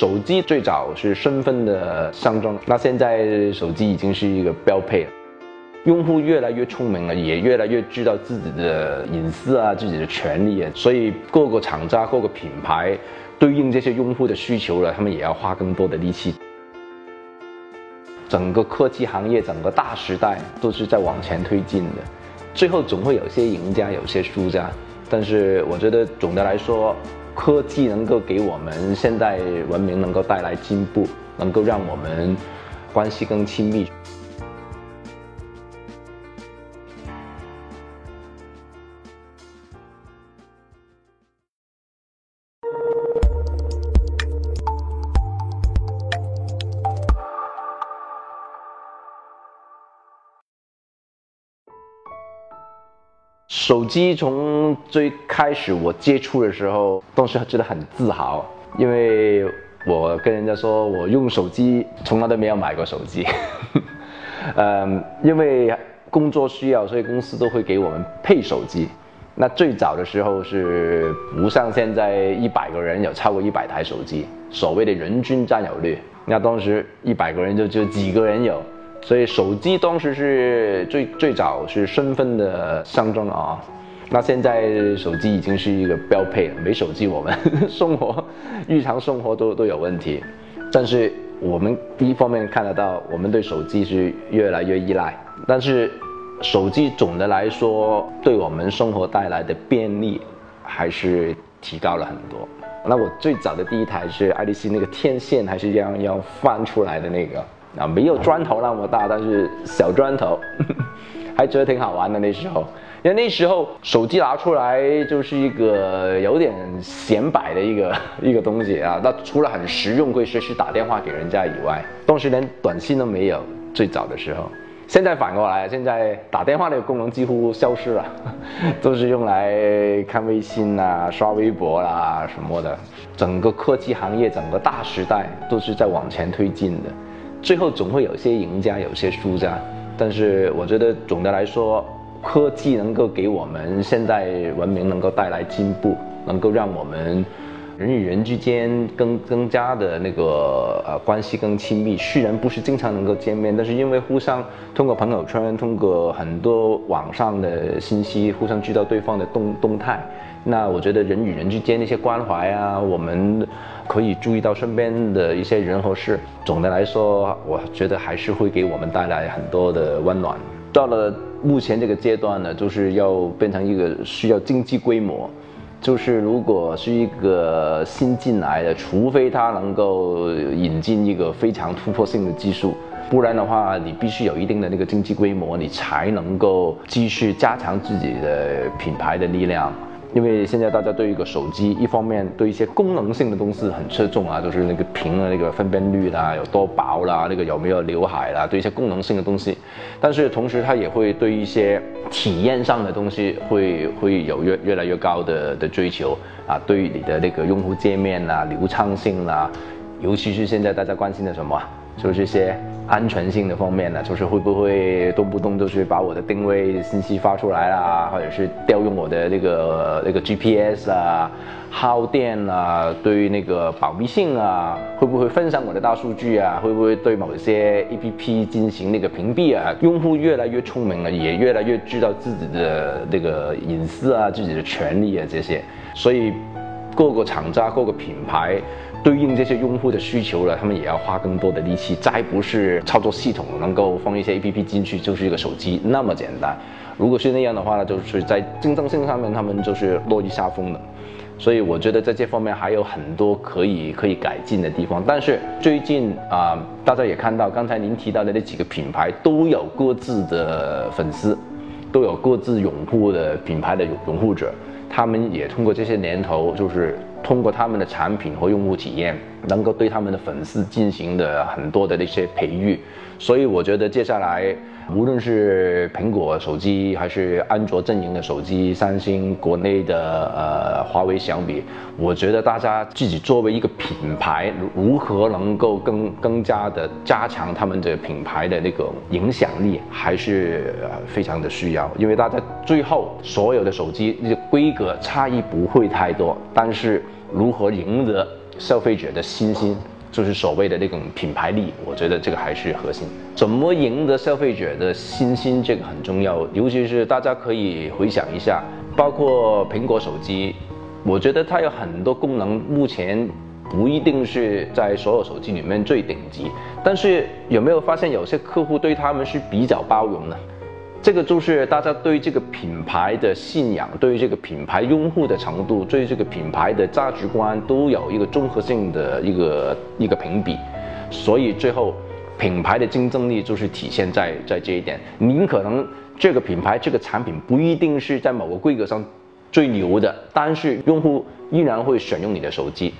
手机最早是身份的象征，那现在手机已经是一个标配了。用户越来越聪明了，也越来越知道自己的隐私啊，自己的权利啊，所以各个厂家、各个品牌对应这些用户的需求了，他们也要花更多的力气。整个科技行业，整个大时代都是在往前推进的，最后总会有些赢家，有些输家。但是我觉得总的来说，科技能够给我们现代文明能够带来进步，能够让我们关系更亲密。手机从最开始我接触的时候，当时觉得很自豪，因为我跟人家说我用手机从来都没有买过手机，嗯，因为工作需要，所以公司都会给我们配手机。那最早的时候是不像现在一百个人有超过一百台手机，所谓的人均占有率，那当时一百个人就就几个人有。所以手机当时是最最早是身份的象征啊，那现在手机已经是一个标配了。没手机，我们生活日常生活都都有问题。但是我们一方面看得到，我们对手机是越来越依赖。但是手机总的来说，对我们生活带来的便利还是提高了很多。那我最早的第一台是爱立信那个天线，还是要要翻出来的那个。啊，没有砖头那么大，但是小砖头，还觉得挺好玩的那时候。因为那时候手机拿出来就是一个有点显摆的一个一个东西啊。那除了很实用，可以随时打电话给人家以外，当时连短信都没有。最早的时候，现在反过来，现在打电话那个功能几乎消失了，都是用来看微信啊、刷微博啦什么的。整个科技行业，整个大时代都是在往前推进的。最后总会有些赢家，有些输家，但是我觉得总的来说，科技能够给我们现代文明能够带来进步，能够让我们人与人之间更更加的那个呃关系更亲密。虽然不是经常能够见面，但是因为互相通过朋友圈，通过很多网上的信息，互相知道对方的动动态。那我觉得人与人之间那些关怀啊，我们。可以注意到身边的一些人和事。总的来说，我觉得还是会给我们带来很多的温暖。到了目前这个阶段呢，就是要变成一个需要经济规模。就是如果是一个新进来的，除非他能够引进一个非常突破性的技术，不然的话，你必须有一定的那个经济规模，你才能够继续加强自己的品牌的力量。因为现在大家对一个手机，一方面对一些功能性的东西很侧重啊，就是那个屏的那个分辨率啦，有多薄啦，那个有没有刘海啦，对一些功能性的东西。但是同时，它也会对一些体验上的东西会会有越越来越高的的追求啊，对你的那个用户界面啦、流畅性啦，尤其是现在大家关心的什么，就是这些。安全性的方面呢，就是会不会动不动就是把我的定位信息发出来啦，或者是调用我的那个那个 GPS 啊，耗电啊，对于那个保密性啊，会不会分享我的大数据啊？会不会对某些 APP 进行那个屏蔽啊？用户越来越聪明了，也越来越知道自己的那个隐私啊，自己的权利啊这些，所以各个厂家、各个品牌。对应这些用户的需求了，他们也要花更多的力气。再不是操作系统能够放一些 APP 进去就是一个手机那么简单。如果是那样的话呢，就是在竞争性上面他们就是落于下风的。所以我觉得在这方面还有很多可以可以改进的地方。但是最近啊，大家也看到刚才您提到的那几个品牌都有各自的粉丝，都有各自拥护的品牌的拥护者，他们也通过这些年头就是。通过他们的产品和用户体验，能够对他们的粉丝进行的很多的那些培育，所以我觉得接下来。无论是苹果手机还是安卓阵营的手机，三星国内的呃华为相比，我觉得大家自己作为一个品牌，如何能够更更加的加强他们的品牌的那个影响力，还是非常的需要。因为大家最后所有的手机那些规格差异不会太多，但是如何赢得消费者的信心，就是所谓的那种品牌力。我觉得这个还是核心。怎么赢得消费者的信心，这个很重要。尤其是大家可以回想一下，包括苹果手机，我觉得它有很多功能，目前。不一定是在所有手机里面最顶级，但是有没有发现有些客户对他们是比较包容的？这个就是大家对这个品牌的信仰，对于这个品牌拥护的程度，对这个品牌的价值观都有一个综合性的一个一个评比，所以最后品牌的竞争力就是体现在在这一点。您可能这个品牌这个产品不一定是在某个规格上最牛的，但是用户依然会选用你的手机。